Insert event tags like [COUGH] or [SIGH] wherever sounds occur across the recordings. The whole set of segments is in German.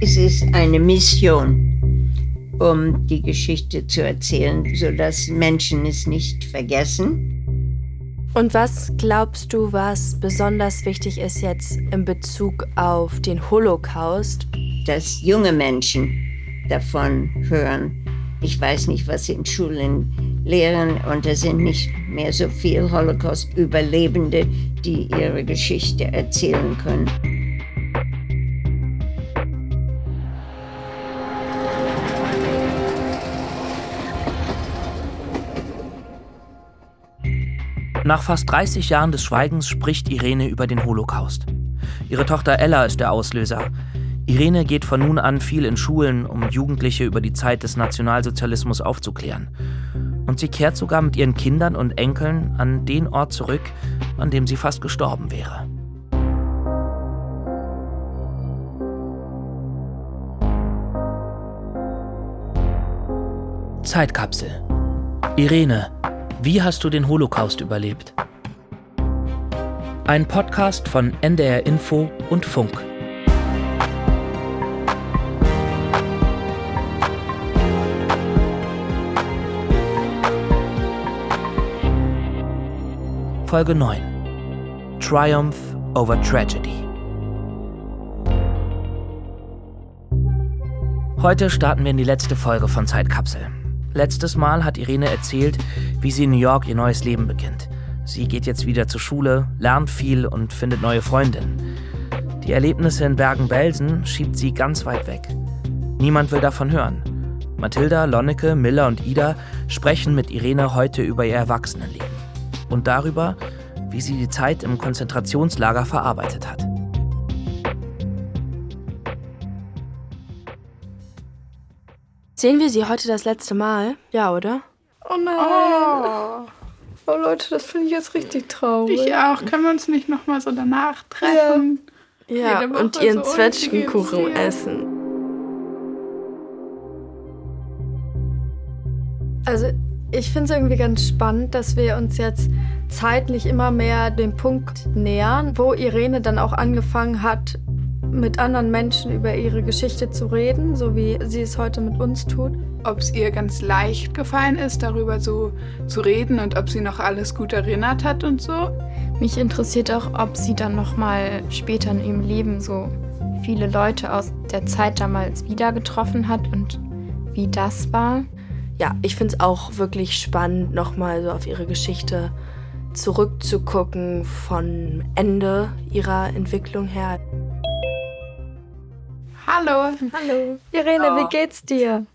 Es ist eine Mission, um die Geschichte zu erzählen, sodass Menschen es nicht vergessen. Und was glaubst du, was besonders wichtig ist jetzt in Bezug auf den Holocaust? Dass junge Menschen davon hören. Ich weiß nicht, was sie in Schulen lehren und es sind nicht mehr so viele Holocaust-Überlebende, die ihre Geschichte erzählen können. Nach fast 30 Jahren des Schweigens spricht Irene über den Holocaust. Ihre Tochter Ella ist der Auslöser. Irene geht von nun an viel in Schulen, um Jugendliche über die Zeit des Nationalsozialismus aufzuklären. Und sie kehrt sogar mit ihren Kindern und Enkeln an den Ort zurück, an dem sie fast gestorben wäre. Zeitkapsel. Irene, wie hast du den Holocaust überlebt? Ein Podcast von NDR Info und Funk. Folge 9 Triumph over Tragedy. Heute starten wir in die letzte Folge von Zeitkapsel. Letztes Mal hat Irene erzählt, wie sie in New York ihr neues Leben beginnt. Sie geht jetzt wieder zur Schule, lernt viel und findet neue Freundinnen. Die Erlebnisse in Bergen-Belsen schiebt sie ganz weit weg. Niemand will davon hören. Mathilda, Lonneke, Miller und Ida sprechen mit Irene heute über ihr Erwachsenenleben und darüber, wie sie die Zeit im Konzentrationslager verarbeitet hat. Sehen wir sie heute das letzte Mal? Ja, oder? Oh nein. Oh, oh Leute, das finde ich jetzt richtig traurig. Ich auch. Können wir uns nicht noch mal so danach treffen? Ja, ja und ihren so Zwetschgenkuchen essen. Also, ich finde es irgendwie ganz spannend, dass wir uns jetzt zeitlich immer mehr dem Punkt nähern, wo Irene dann auch angefangen hat, mit anderen Menschen über ihre Geschichte zu reden, so wie sie es heute mit uns tut. Ob es ihr ganz leicht gefallen ist, darüber so zu reden und ob sie noch alles gut erinnert hat und so. Mich interessiert auch, ob sie dann noch mal später in ihrem Leben so viele Leute aus der Zeit damals wieder getroffen hat und wie das war. Ja, ich finde es auch wirklich spannend, noch mal so auf ihre Geschichte zurückzugucken von Ende ihrer Entwicklung her. Hallo. Hallo. Irene, oh. wie geht's dir?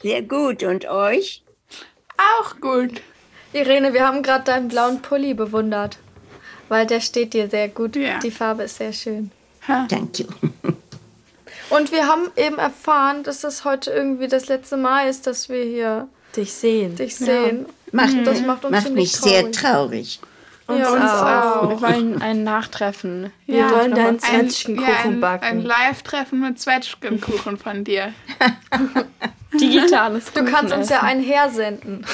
Sehr gut. Und euch? Auch gut. Irene, wir haben gerade deinen blauen Pulli bewundert. Weil der steht dir sehr gut. Ja. Die Farbe ist sehr schön. Danke. [LAUGHS] Und wir haben eben erfahren, dass das heute irgendwie das letzte Mal ist, dass wir hier dich sehen. Dich sehen. Ja. Macht, das macht, uns macht mich traurig. sehr traurig. Uns, ja, uns auch. auch. Wir wollen ein Nachtreffen. Wir ja, wollen deinen Zwetschgenkuchen backen. Ein, ein Live-Treffen mit Zwetschgenkuchen von dir. [LAUGHS] Digitales Du kannst uns ja einen hersenden.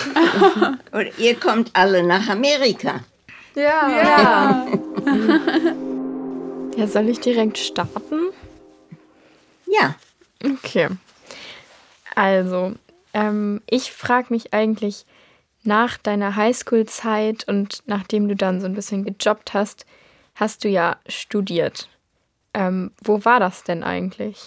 [LAUGHS] Und ihr kommt alle nach Amerika. Ja. Ja. [LAUGHS] ja, soll ich direkt starten? Ja. Okay. Also, ähm, ich frage mich eigentlich, nach deiner Highschool-Zeit und nachdem du dann so ein bisschen gejobbt hast, hast du ja studiert. Ähm, wo war das denn eigentlich?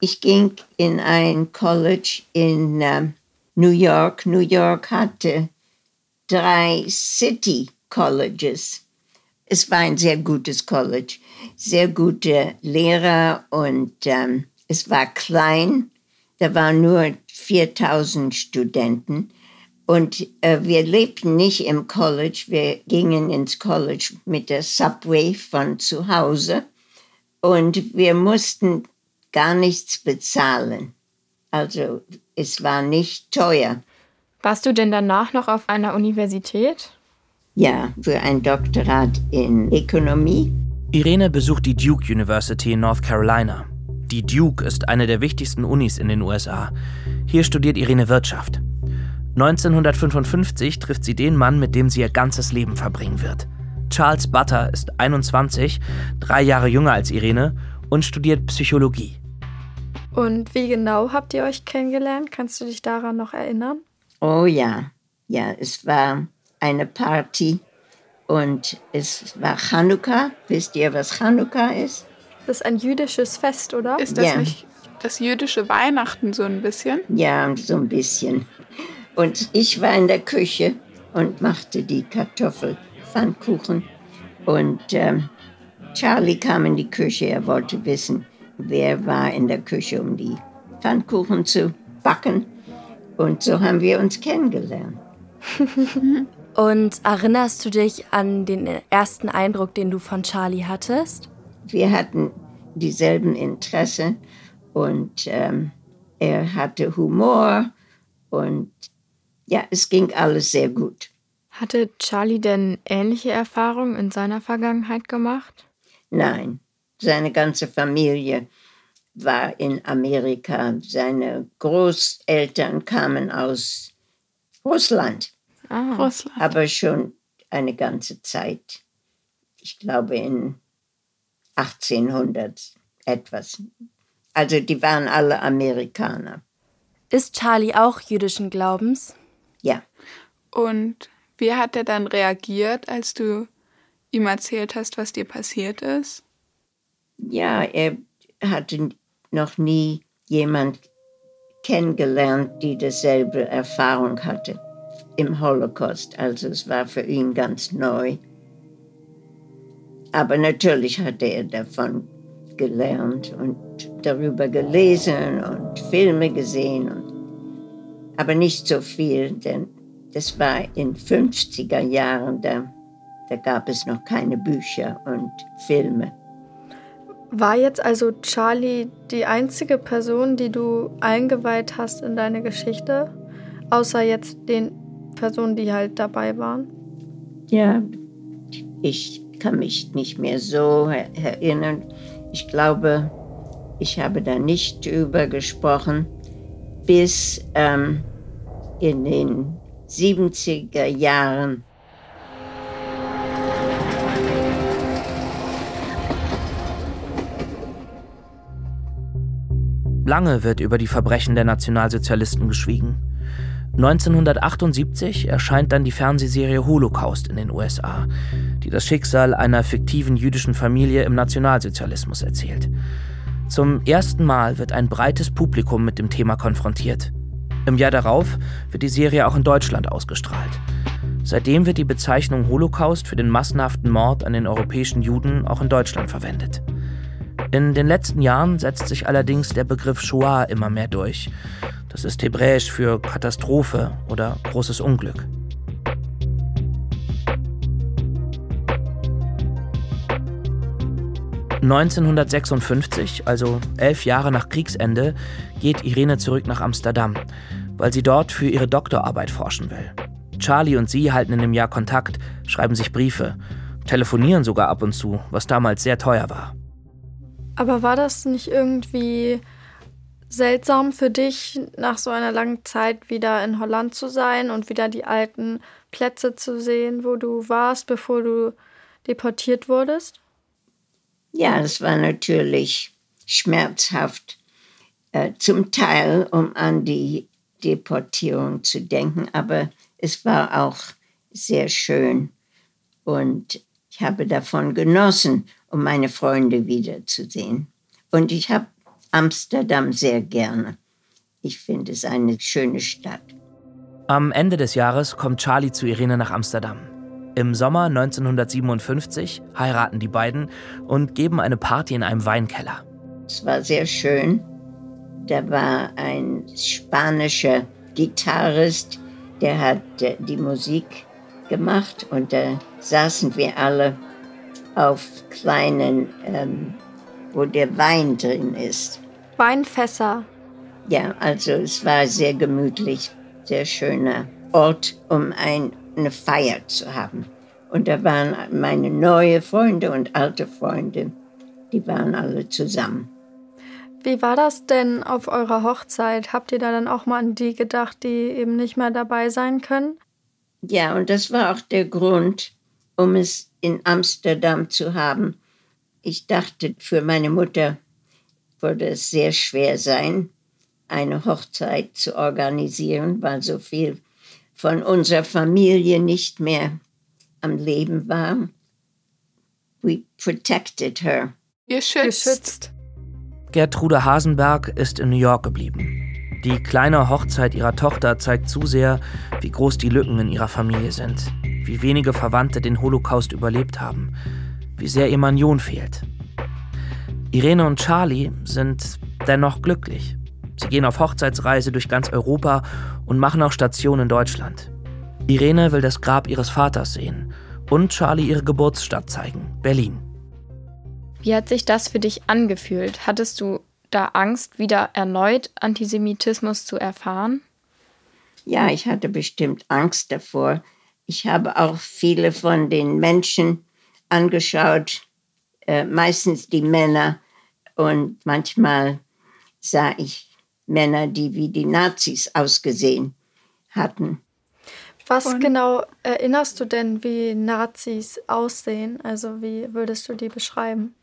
Ich ging in ein College in ähm, New York. New York hatte drei City Colleges. Es war ein sehr gutes College, sehr gute Lehrer und ähm, es war klein. Da waren nur 4000 Studenten und äh, wir lebten nicht im College, wir gingen ins College mit der Subway von zu Hause und wir mussten gar nichts bezahlen. Also es war nicht teuer. Warst du denn danach noch auf einer Universität? Ja, für ein Doktorat in Ökonomie. Irene besucht die Duke University in North Carolina. Die Duke ist eine der wichtigsten Unis in den USA. Hier studiert Irene Wirtschaft. 1955 trifft sie den Mann, mit dem sie ihr ganzes Leben verbringen wird. Charles Butter ist 21, drei Jahre jünger als Irene und studiert Psychologie. Und wie genau habt ihr euch kennengelernt? Kannst du dich daran noch erinnern? Oh ja, ja, es war eine Party und es war Chanukka. Wisst ihr, was Chanukka ist? Das ist ein jüdisches Fest, oder? Ist das Ja. nicht das jüdische Weihnachten so ein bisschen? Ja, so ein bisschen. Und ich war in der Küche und machte die Kartoffelpfannkuchen. Und ähm, Charlie kam in die Küche. Er wollte wissen, wer war in der Küche, um die Pfannkuchen zu backen. Und so haben wir uns kennengelernt. [LAUGHS] Und erinnerst du dich an den ersten Eindruck, den du von Charlie hattest? Wir hatten dieselben Interessen und ähm, er hatte Humor und ja, es ging alles sehr gut. Hatte Charlie denn ähnliche Erfahrungen in seiner Vergangenheit gemacht? Nein, seine ganze Familie war in Amerika. Seine Großeltern kamen aus Russland, Ah, Russland. aber schon eine ganze Zeit. Ich glaube in 1800 etwas. Also die waren alle Amerikaner. Ist Charlie auch jüdischen Glaubens? Ja, Und wie hat er dann reagiert, als du ihm erzählt hast, was dir passiert ist? ja, er hatte noch nie jemand kennengelernt, die dasselbe Erfahrung hatte im Holocaust. Also es war für ihn ganz neu. Aber natürlich hatte er davon gelernt und darüber gelesen und Filme gesehen. Und, aber nicht so viel, denn das war in 50er Jahren, da, da gab es noch keine Bücher und Filme. War jetzt also Charlie die einzige Person, die du eingeweiht hast in deine Geschichte? Außer jetzt den Personen, die halt dabei waren? Ja, ich kann mich nicht mehr so er- erinnern. Ich glaube, ich habe da nicht drüber gesprochen, bis ähm, in den 70er Jahren. Lange wird über die Verbrechen der Nationalsozialisten geschwiegen. 1978 erscheint dann die Fernsehserie Holocaust in den USA, die das Schicksal einer fiktiven jüdischen Familie im Nationalsozialismus erzählt. Zum ersten Mal wird ein breites Publikum mit dem Thema konfrontiert. Im Jahr darauf wird die Serie auch in Deutschland ausgestrahlt. Seitdem wird die Bezeichnung Holocaust für den massenhaften Mord an den europäischen Juden auch in Deutschland verwendet. In den letzten Jahren setzt sich allerdings der Begriff Shoah immer mehr durch. Das ist hebräisch für Katastrophe oder großes Unglück. ...1956, also elf Jahre nach Kriegsende, geht Irene zurück nach Amsterdam, weil sie dort für ihre Doktorarbeit forschen will. Charlie und sie halten in dem Jahr Kontakt, schreiben sich Briefe, telefonieren sogar ab und zu, was damals sehr teuer war. Aber war das nicht irgendwie seltsam für dich, nach so einer langen Zeit wieder in Holland zu sein und wieder die alten Plätze zu sehen, wo du warst, bevor du deportiert wurdest? Ja, es war natürlich schmerzhaft, äh, zum Teil, um an die Deportierung zu denken, aber es war auch sehr schön und ich habe davon genossen, um meine Freunde wiederzusehen. Und ich habe Amsterdam sehr gerne. Ich finde es eine schöne Stadt. Am Ende des Jahres kommt Charlie zu Irene nach Amsterdam. Im Sommer 1957 heiraten die beiden und geben eine Party in einem Weinkeller. Es war sehr schön. Da war ein spanischer Gitarrist, der hat äh, die Musik gemacht und da saßen wir alle auf kleinen, ähm, wo der Wein drin ist. Weinfässer. Ja, also es war sehr gemütlich, sehr schöner Ort, um ein, eine Feier zu haben. Und da waren meine neue Freunde und alte Freunde, die waren alle zusammen. Wie war das denn auf eurer Hochzeit? Habt ihr da dann auch mal an die gedacht, die eben nicht mehr dabei sein können? Ja, und das war auch der Grund, um es in Amsterdam zu haben. Ich dachte für meine Mutter, würde es sehr schwer sein, eine Hochzeit zu organisieren, weil so viel von unserer Familie nicht mehr am Leben war. We protected her. Ihr schützt. Geschützt. Gertrude Hasenberg ist in New York geblieben. Die kleine Hochzeit ihrer Tochter zeigt zu sehr, wie groß die Lücken in ihrer Familie sind, wie wenige Verwandte den Holocaust überlebt haben, wie sehr ihr Manion fehlt. Irene und Charlie sind dennoch glücklich. Sie gehen auf Hochzeitsreise durch ganz Europa und machen auch Station in Deutschland. Irene will das Grab ihres Vaters sehen und Charlie ihre Geburtsstadt zeigen, Berlin. Wie hat sich das für dich angefühlt? Hattest du da Angst, wieder erneut Antisemitismus zu erfahren? Ja, ich hatte bestimmt Angst davor. Ich habe auch viele von den Menschen angeschaut, äh, meistens die Männer. Und manchmal sah ich Männer, die wie die Nazis ausgesehen hatten. Was und genau erinnerst du denn, wie Nazis aussehen? Also wie würdest du die beschreiben?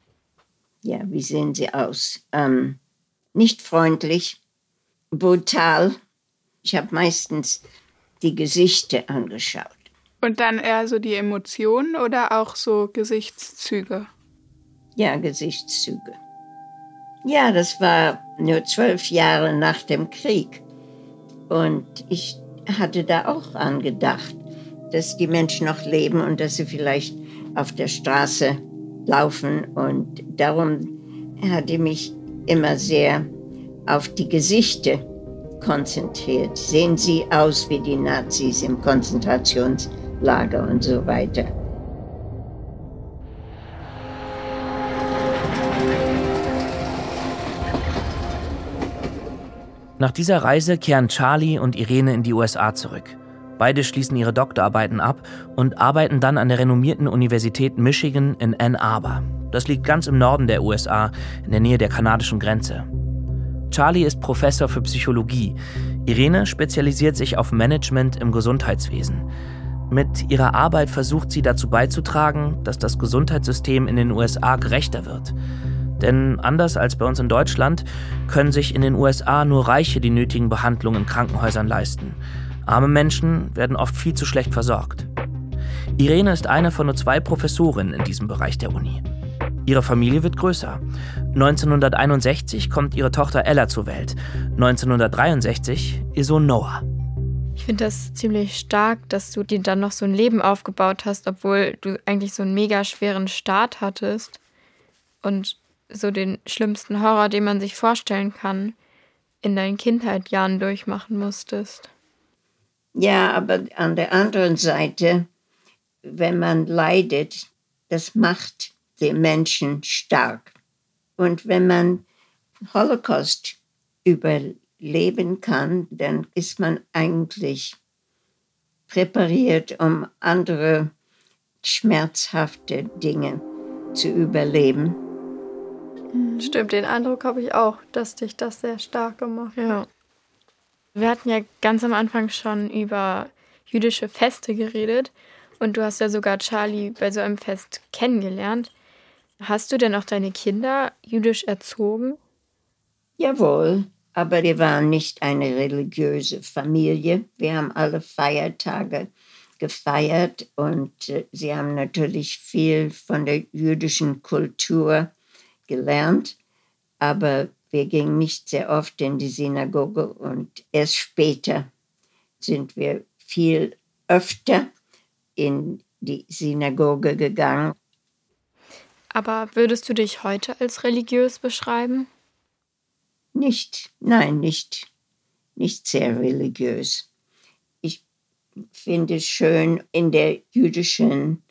ja, wie sehen sie aus? Ähm, nicht freundlich, brutal. Ich habe meistens die Gesichter angeschaut. Und dann eher so die Emotionen oder auch so Gesichtszüge? Ja, Gesichtszüge. Ja, das war nur zwölf Jahre nach dem Krieg. Und ich hatte da auch angedacht, dass die Menschen noch leben und dass sie vielleicht auf der Straße laufen. Und darum hatte ich mich immer sehr auf die Gesichter konzentriert. Sehen sie aus wie die Nazis im Konzentrationslager und so weiter. Nach dieser Reise kehren Charlie und Irene in die USA zurück. Beide schließen ihre Doktorarbeiten ab und arbeiten dann an der renommierten Universität Michigan in Ann Arbor. Das liegt ganz im Norden der USA, in der Nähe der kanadischen Grenze. Charlie ist Professor für Psychologie. Irene spezialisiert sich auf Management im Gesundheitswesen. Mit ihrer Arbeit versucht sie dazu beizutragen, dass das Gesundheitssystem in den USA gerechter wird. Denn anders als bei uns in Deutschland können sich in den USA nur Reiche die nötigen Behandlungen in Krankenhäusern leisten. Arme Menschen werden oft viel zu schlecht versorgt. Irene ist eine von nur zwei Professorinnen in diesem Bereich der Uni. Ihre Familie wird größer. 1961 kommt ihre Tochter Ella zur Welt. 1963 ihr Sohn Noah. Ich finde das ziemlich stark, dass du dir dann noch so ein Leben aufgebaut hast, obwohl du eigentlich so einen mega schweren Start hattest und so den schlimmsten Horror, den man sich vorstellen kann, in deinen Kindheitjahren durchmachen musstest. Ja, aber an der anderen Seite, wenn man leidet, das macht den Menschen stark. Und wenn man Holocaust überleben kann, dann ist man eigentlich präpariert, um andere schmerzhafte Dinge zu überleben. Stimmt, den Eindruck habe ich auch, dass dich das sehr stark gemacht hat. Ja. Wir hatten ja ganz am Anfang schon über jüdische Feste geredet und du hast ja sogar Charlie bei so einem Fest kennengelernt. Hast du denn auch deine Kinder jüdisch erzogen? Jawohl, aber wir waren nicht eine religiöse Familie. Wir haben alle Feiertage gefeiert und äh, sie haben natürlich viel von der jüdischen Kultur gelernt, aber wir gingen nicht sehr oft in die Synagoge und erst später sind wir viel öfter in die Synagoge gegangen. Aber würdest du dich heute als religiös beschreiben? Nicht, nein, nicht, nicht sehr religiös. Ich finde es schön, in der jüdischen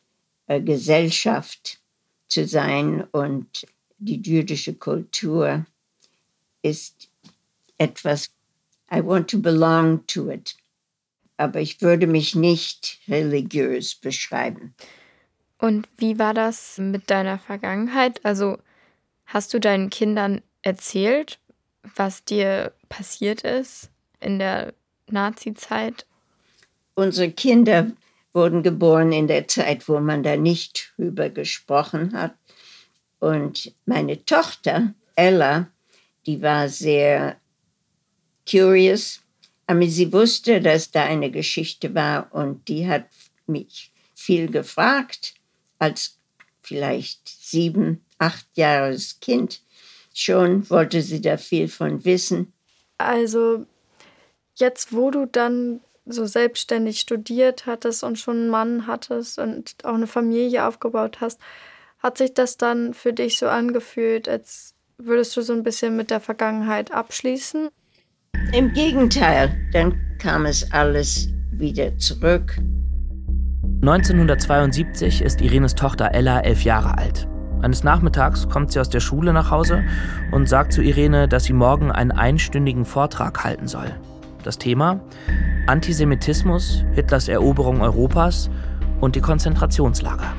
äh, Gesellschaft zu sein und die jüdische Kultur ist etwas, I want to belong to it. Aber ich würde mich nicht religiös beschreiben. Und wie war das mit deiner Vergangenheit? Also hast du deinen Kindern erzählt, was dir passiert ist in der Nazi-Zeit? Unsere Kinder wurden geboren in der Zeit, wo man da nicht drüber gesprochen hat. Und meine Tochter, Ella, die war sehr curious. Aber sie wusste, dass da eine Geschichte war und die hat mich viel gefragt als vielleicht sieben, acht Jahres Kind. Schon wollte sie da viel von wissen. Also jetzt, wo du dann so selbstständig studiert hattest und schon einen Mann hattest und auch eine Familie aufgebaut hast, hat sich das dann für dich so angefühlt, als würdest du so ein bisschen mit der Vergangenheit abschließen? Im Gegenteil, dann kam es alles wieder zurück. 1972 ist Irenes Tochter Ella elf Jahre alt. Eines Nachmittags kommt sie aus der Schule nach Hause und sagt zu Irene, dass sie morgen einen einstündigen Vortrag halten soll. Das Thema? Antisemitismus, Hitlers Eroberung Europas und die Konzentrationslager.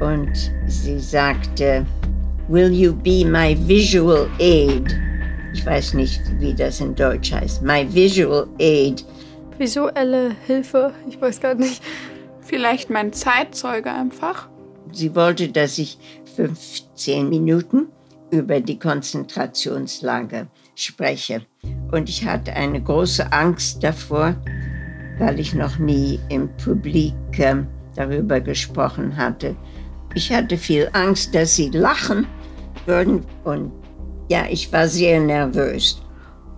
Und sie sagte, Will you be my visual aid? Ich weiß nicht, wie das in Deutsch heißt. My visual aid Visuelle Hilfe, ich weiß gar nicht. Vielleicht mein Zeitzeuge einfach. Sie wollte, dass ich 15 Minuten über die Konzentrationslager spreche. Und ich hatte eine große Angst davor, weil ich noch nie im Publik äh, darüber gesprochen hatte. Ich hatte viel Angst, dass sie lachen würden. Und ja, ich war sehr nervös.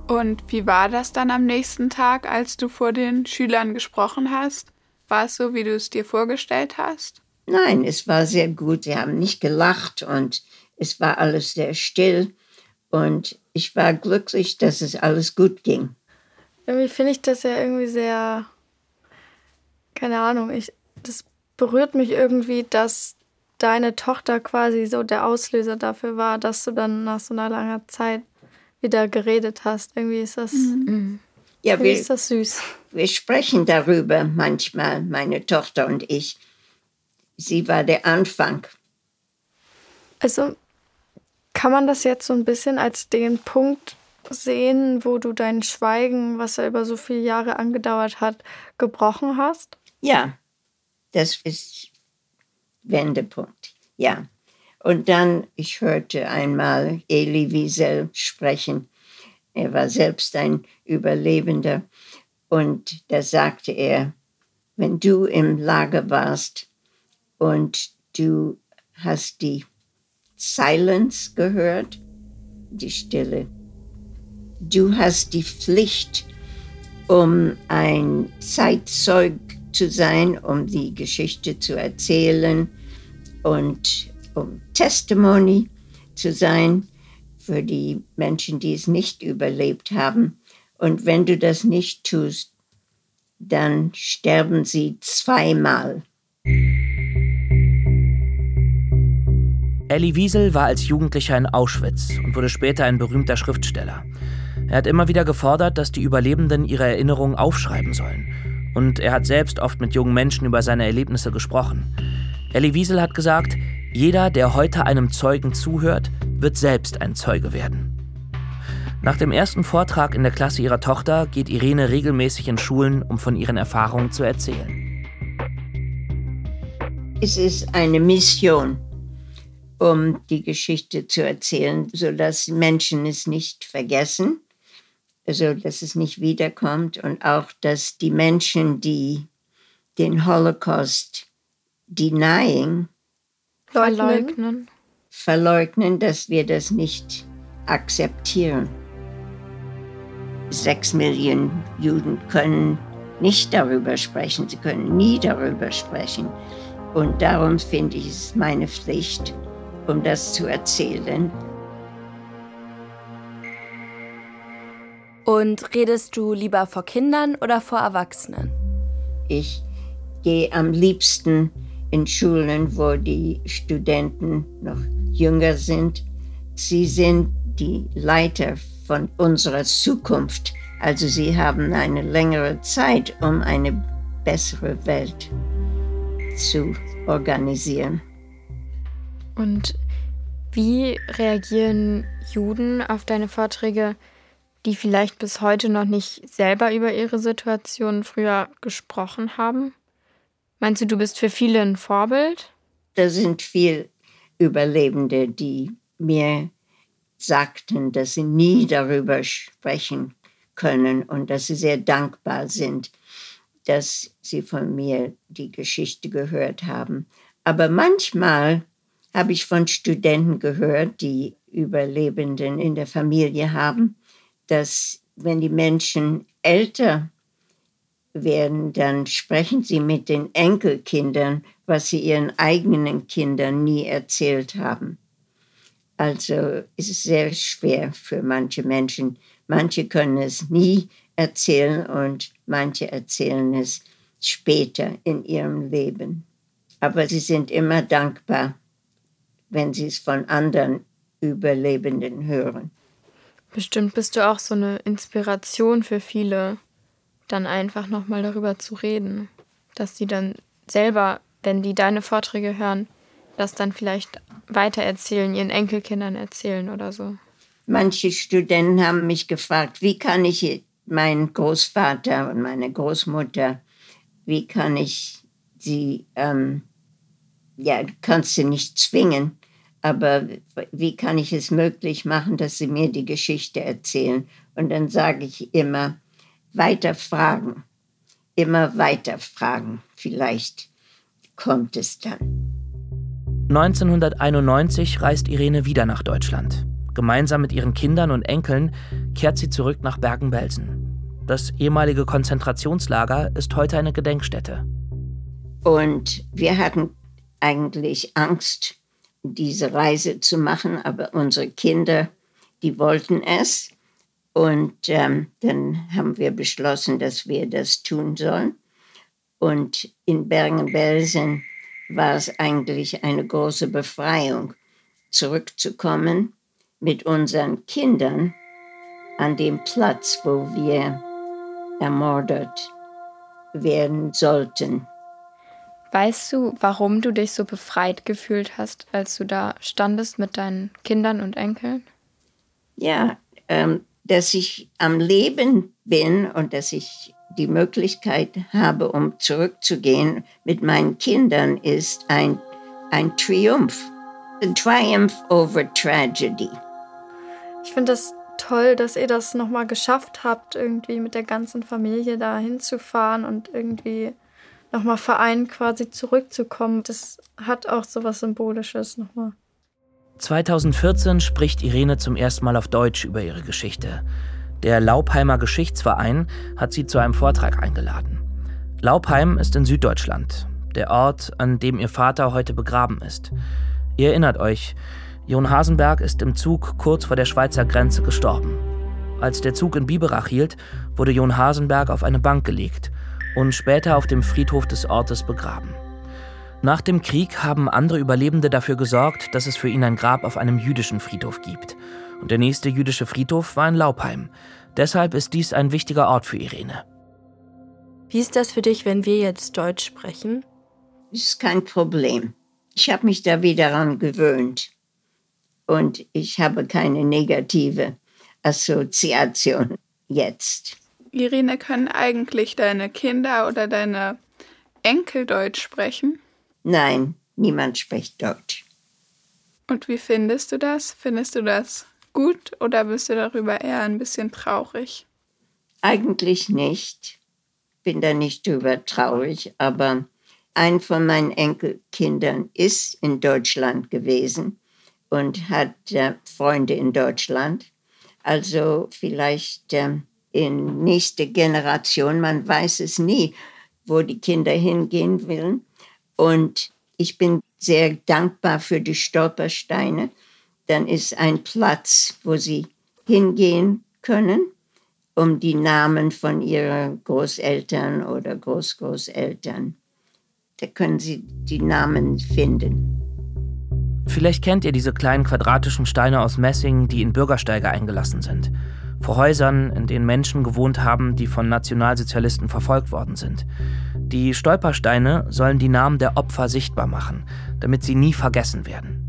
Und wie war das dann am nächsten Tag, als du vor den Schülern gesprochen hast? War es so, wie du es dir vorgestellt hast? Nein, es war sehr gut. Sie haben nicht gelacht und es war alles sehr still. Und ich war glücklich, dass es alles gut ging. Irgendwie finde ich das ja irgendwie sehr, keine Ahnung, ich, das berührt mich irgendwie, dass deine Tochter quasi so der Auslöser dafür war, dass du dann nach so einer langen Zeit wieder geredet hast. Irgendwie ist das, mhm. ja, wir, ist das süß. Wir sprechen darüber manchmal, meine Tochter und ich. Sie war der Anfang. Also kann man das jetzt so ein bisschen als den Punkt sehen, wo du dein Schweigen, was ja über so viele Jahre angedauert hat, gebrochen hast? Ja, das ist Wendepunkt. Ja. Und dann, ich hörte einmal Elie Wiesel sprechen. Er war selbst ein Überlebender. Und da sagte er, wenn du im Lager warst und du hast die Silence gehört, die Stille, du hast die Pflicht, um ein Zeitzeug zu sein, um die Geschichte zu erzählen und um Testimony zu sein für die Menschen, die es nicht überlebt haben. Und wenn du das nicht tust, dann sterben sie zweimal. Elie Wiesel war als Jugendlicher in Auschwitz und wurde später ein berühmter Schriftsteller. Er hat immer wieder gefordert, dass die Überlebenden ihre Erinnerungen aufschreiben sollen. Und er hat selbst oft mit jungen Menschen über seine Erlebnisse gesprochen. Elie Wiesel hat gesagt, jeder, der heute einem Zeugen zuhört, wird selbst ein Zeuge werden. Nach dem ersten Vortrag in der Klasse ihrer Tochter geht Irene regelmäßig in Schulen, um von ihren Erfahrungen zu erzählen. Es ist eine Mission, um die Geschichte zu erzählen, sodass Menschen es nicht vergessen, also dass es nicht wiederkommt und auch, dass die Menschen, die den Holocaust denying, Verleugnen. Verleugnen, dass wir das nicht akzeptieren. Sechs Millionen Juden können nicht darüber sprechen, sie können nie darüber sprechen. Und darum finde ich es meine Pflicht, um das zu erzählen. Und redest du lieber vor Kindern oder vor Erwachsenen? Ich gehe am liebsten in Schulen, wo die Studenten noch jünger sind. Sie sind die Leiter von unserer Zukunft. Also sie haben eine längere Zeit, um eine bessere Welt zu organisieren. Und wie reagieren Juden auf deine Vorträge, die vielleicht bis heute noch nicht selber über ihre Situation früher gesprochen haben? Meinst du, du bist für viele ein Vorbild? Da sind viele Überlebende, die mir sagten, dass sie nie darüber sprechen können und dass sie sehr dankbar sind, dass sie von mir die Geschichte gehört haben. Aber manchmal habe ich von Studenten gehört, die Überlebenden in der Familie haben, dass wenn die Menschen älter werden, dann sprechen sie mit den Enkelkindern, was sie ihren eigenen Kindern nie erzählt haben. Also ist es sehr schwer für manche Menschen. Manche können es nie erzählen und manche erzählen es später in ihrem Leben. Aber sie sind immer dankbar, wenn sie es von anderen Überlebenden hören. Bestimmt bist du auch so eine Inspiration für viele, dann einfach nochmal darüber zu reden. Dass die dann selber, wenn die deine Vorträge hören, das dann vielleicht weitererzählen, ihren Enkelkindern erzählen oder so. Manche Studenten haben mich gefragt, wie kann ich meinen Großvater und meine Großmutter, wie kann ich sie, ähm, ja, kannst sie nicht zwingen, aber wie kann ich es möglich machen, dass sie mir die Geschichte erzählen? Und dann sage ich immer, weiter fragen, immer weiter fragen, vielleicht kommt es dann. 1991 reist Irene wieder nach Deutschland. Gemeinsam mit ihren Kindern und Enkeln kehrt sie zurück nach Bergen-Belsen. Das ehemalige Konzentrationslager ist heute eine Gedenkstätte. Und wir hatten eigentlich Angst, diese Reise zu machen, aber unsere Kinder, die wollten es. Und ähm, dann haben wir beschlossen, dass wir das tun sollen. Und in Bergen-Belsen war es eigentlich eine große Befreiung, zurückzukommen mit unseren Kindern an dem Platz, wo wir ermordet werden sollten. Weißt du, warum du dich so befreit gefühlt hast, als du da standest mit deinen Kindern und Enkeln? Ja, ähm, dass ich am Leben bin und dass ich die Möglichkeit habe, um zurückzugehen mit meinen Kindern, ist ein, ein Triumph. A triumph over tragedy. Ich finde das toll, dass ihr das nochmal geschafft habt, irgendwie mit der ganzen Familie da hinzufahren und irgendwie nochmal vereint quasi zurückzukommen. Das hat auch so was Symbolisches nochmal. 2014 spricht Irene zum ersten Mal auf Deutsch über ihre Geschichte. Der Laubheimer Geschichtsverein hat sie zu einem Vortrag eingeladen. Laubheim ist in Süddeutschland, der Ort, an dem ihr Vater heute begraben ist. Ihr erinnert euch, Jon Hasenberg ist im Zug kurz vor der Schweizer Grenze gestorben. Als der Zug in Biberach hielt, wurde Jon Hasenberg auf eine Bank gelegt und später auf dem Friedhof des Ortes begraben. Nach dem Krieg haben andere Überlebende dafür gesorgt, dass es für ihn ein Grab auf einem jüdischen Friedhof gibt und der nächste jüdische Friedhof war in Laubheim. Deshalb ist dies ein wichtiger Ort für Irene. Wie ist das für dich, wenn wir jetzt Deutsch sprechen? Ist kein Problem. Ich habe mich da wieder daran gewöhnt und ich habe keine negative Assoziation jetzt. Irene, können eigentlich deine Kinder oder deine Enkel Deutsch sprechen? Nein, niemand spricht Deutsch. Und wie findest du das? Findest du das gut oder bist du darüber eher ein bisschen traurig? Eigentlich nicht. Bin da nicht drüber traurig, aber ein von meinen Enkelkindern ist in Deutschland gewesen und hat äh, Freunde in Deutschland. Also vielleicht äh, in nächste Generation, man weiß es nie, wo die Kinder hingehen wollen. Und ich bin sehr dankbar für die Stolpersteine, dann ist ein Platz, wo sie hingehen können, um die Namen von ihren Großeltern oder Großgroßeltern. Da können sie die Namen finden. Vielleicht kennt ihr diese kleinen quadratischen Steine aus Messing, die in Bürgersteige eingelassen sind. Vor Häusern, in denen Menschen gewohnt haben, die von Nationalsozialisten verfolgt worden sind. Die Stolpersteine sollen die Namen der Opfer sichtbar machen, damit sie nie vergessen werden.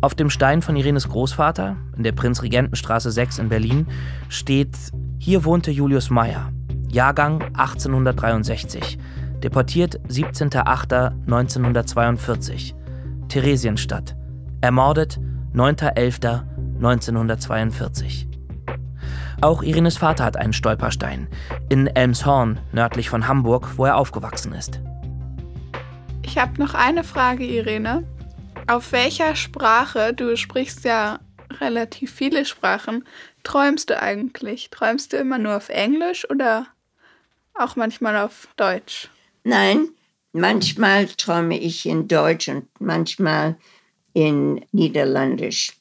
Auf dem Stein von Irenes Großvater, in der Prinzregentenstraße 6 in Berlin, steht: Hier wohnte Julius Meyer, Jahrgang 1863, deportiert 17.08.1942, Theresienstadt, ermordet 9.11.1942. 1942. Auch Irenes Vater hat einen Stolperstein in Elmshorn, nördlich von Hamburg, wo er aufgewachsen ist. Ich habe noch eine Frage, Irene. Auf welcher Sprache, du sprichst ja relativ viele Sprachen, träumst du eigentlich? Träumst du immer nur auf Englisch oder auch manchmal auf Deutsch? Nein, manchmal träume ich in Deutsch und manchmal in Niederländisch.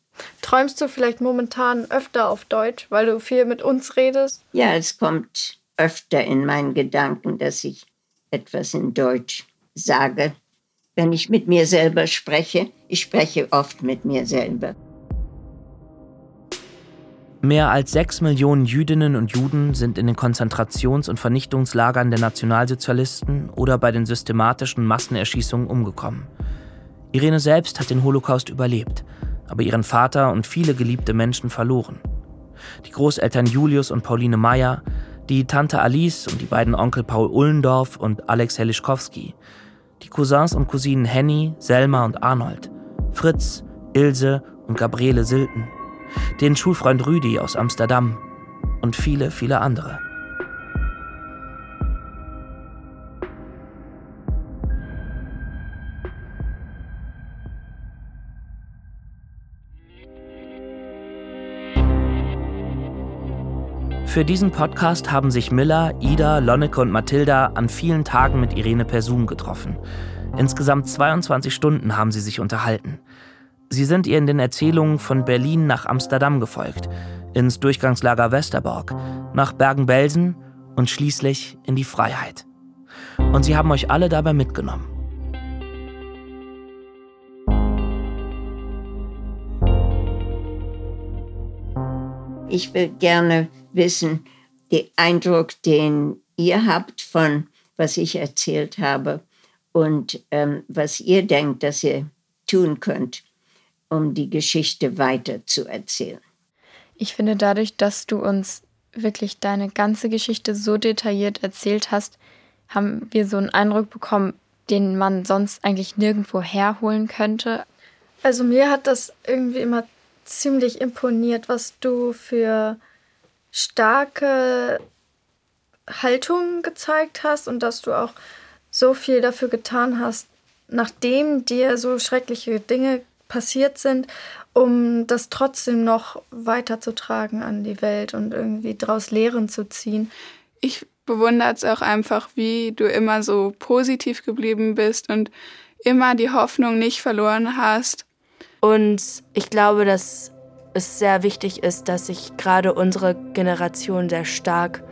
Träumst du vielleicht momentan öfter auf Deutsch, weil du viel mit uns redest? Ja, es kommt öfter in meinen Gedanken, dass ich etwas in Deutsch sage. Wenn ich mit mir selber spreche, ich spreche oft mit mir selber. Mehr als sechs Millionen Jüdinnen und Juden sind in den Konzentrations- und Vernichtungslagern der Nationalsozialisten oder bei den systematischen Massenerschießungen umgekommen. Irene selbst hat den Holocaust überlebt, aber ihren Vater und viele geliebte Menschen verloren. Die Großeltern Julius und Pauline Meyer, die Tante Alice und die beiden Onkel Paul Ullendorf und Alex Helischkowski, die Cousins und Cousinen Henny, Selma und Arnold, Fritz, Ilse und Gabriele Silten – den Schulfreund Rüdi aus Amsterdam und viele, viele andere. Für diesen Podcast haben sich Miller, Ida, Lonneke und Mathilda an vielen Tagen mit Irene per Zoom getroffen. Insgesamt 22 Stunden haben sie sich unterhalten. Sie sind ihr in den Erzählungen von Berlin nach Amsterdam gefolgt, ins Durchgangslager Westerbork, nach Bergen-Belsen und schließlich in die Freiheit. Und sie haben euch alle dabei mitgenommen. Ich will gerne wissen, den Eindruck, den ihr habt von, was ich erzählt habe und ähm, was ihr denkt, dass ihr tun könnt um die Geschichte weiter zu erzählen. Ich finde dadurch, dass du uns wirklich deine ganze Geschichte so detailliert erzählt hast, haben wir so einen Eindruck bekommen, den man sonst eigentlich nirgendwo herholen könnte. Also mir hat das irgendwie immer ziemlich imponiert, was du für starke Haltung gezeigt hast und dass du auch so viel dafür getan hast, nachdem dir so schreckliche Dinge passiert sind, um das trotzdem noch weiterzutragen an die Welt und irgendwie daraus Lehren zu ziehen. Ich bewundere es auch einfach, wie du immer so positiv geblieben bist und immer die Hoffnung nicht verloren hast. Und ich glaube, dass es sehr wichtig ist, dass sich gerade unsere Generation sehr stark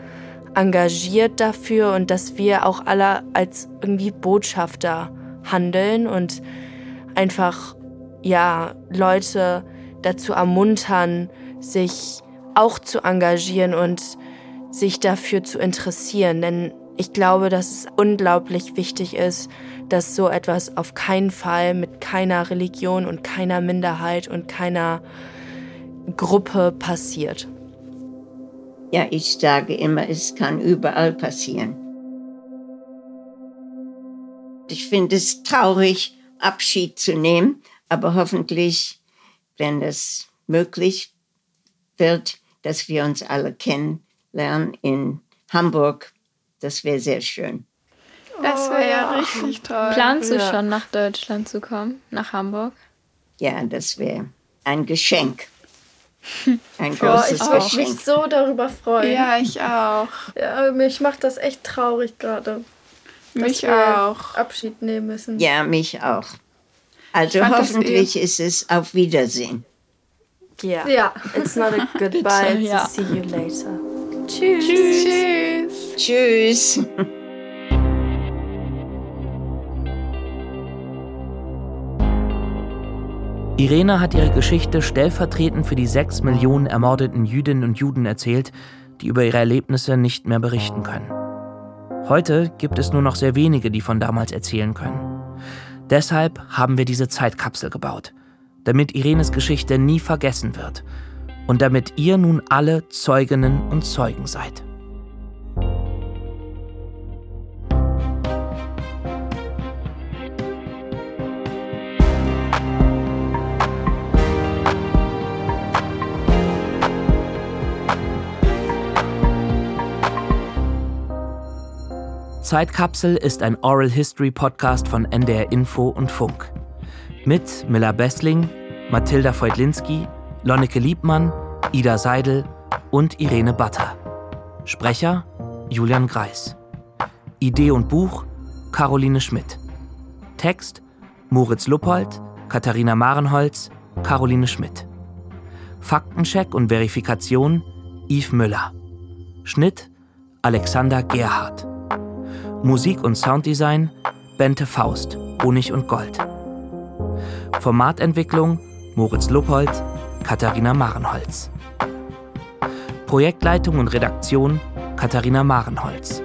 engagiert dafür und dass wir auch alle als irgendwie Botschafter handeln und einfach ja, Leute dazu ermuntern, sich auch zu engagieren und sich dafür zu interessieren. Denn ich glaube, dass es unglaublich wichtig ist, dass so etwas auf keinen Fall mit keiner Religion und keiner Minderheit und keiner Gruppe passiert. Ja, ich sage immer, es kann überall passieren. Ich finde es traurig, Abschied zu nehmen, aber hoffentlich, wenn es möglich wird, dass wir uns alle kennenlernen in Hamburg, das wäre sehr schön. Das wäre ja oh, richtig toll. Planst du ja. schon nach Deutschland zu kommen, nach Hamburg? Ja, das wäre ein Geschenk. [LAUGHS] Ein großes oh, ich würde mich so darüber freuen. Ja, ich auch. Ja, mich macht das echt traurig gerade. Mich auch. Abschied nehmen müssen. Ja, mich auch. Also hoffentlich eh ist es auf Wiedersehen. Ja. ja. It's not a [LAUGHS] goodbye. Bitte, ja. see you later. Tschüss. Tschüss. Tschüss. [LAUGHS] Irene hat ihre Geschichte stellvertretend für die sechs Millionen ermordeten Jüdinnen und Juden erzählt, die über ihre Erlebnisse nicht mehr berichten können. Heute gibt es nur noch sehr wenige, die von damals erzählen können. Deshalb haben wir diese Zeitkapsel gebaut, damit Irenes Geschichte nie vergessen wird und damit ihr nun alle Zeuginnen und Zeugen seid. Zeitkapsel ist ein Oral History Podcast von NDR Info und Funk. Mit Miller Bessling, Mathilda Feudlinski, Lonneke Liebmann, Ida Seidel und Irene Batter. Sprecher Julian Greis. Idee und Buch Caroline Schmidt. Text Moritz Luppold, Katharina Marenholz, Caroline Schmidt. Faktencheck und Verifikation Yves Müller. Schnitt Alexander Gerhardt. Musik und Sounddesign Bente Faust, Honig und Gold. Formatentwicklung Moritz Luppold, Katharina Marenholz. Projektleitung und Redaktion Katharina Marenholz.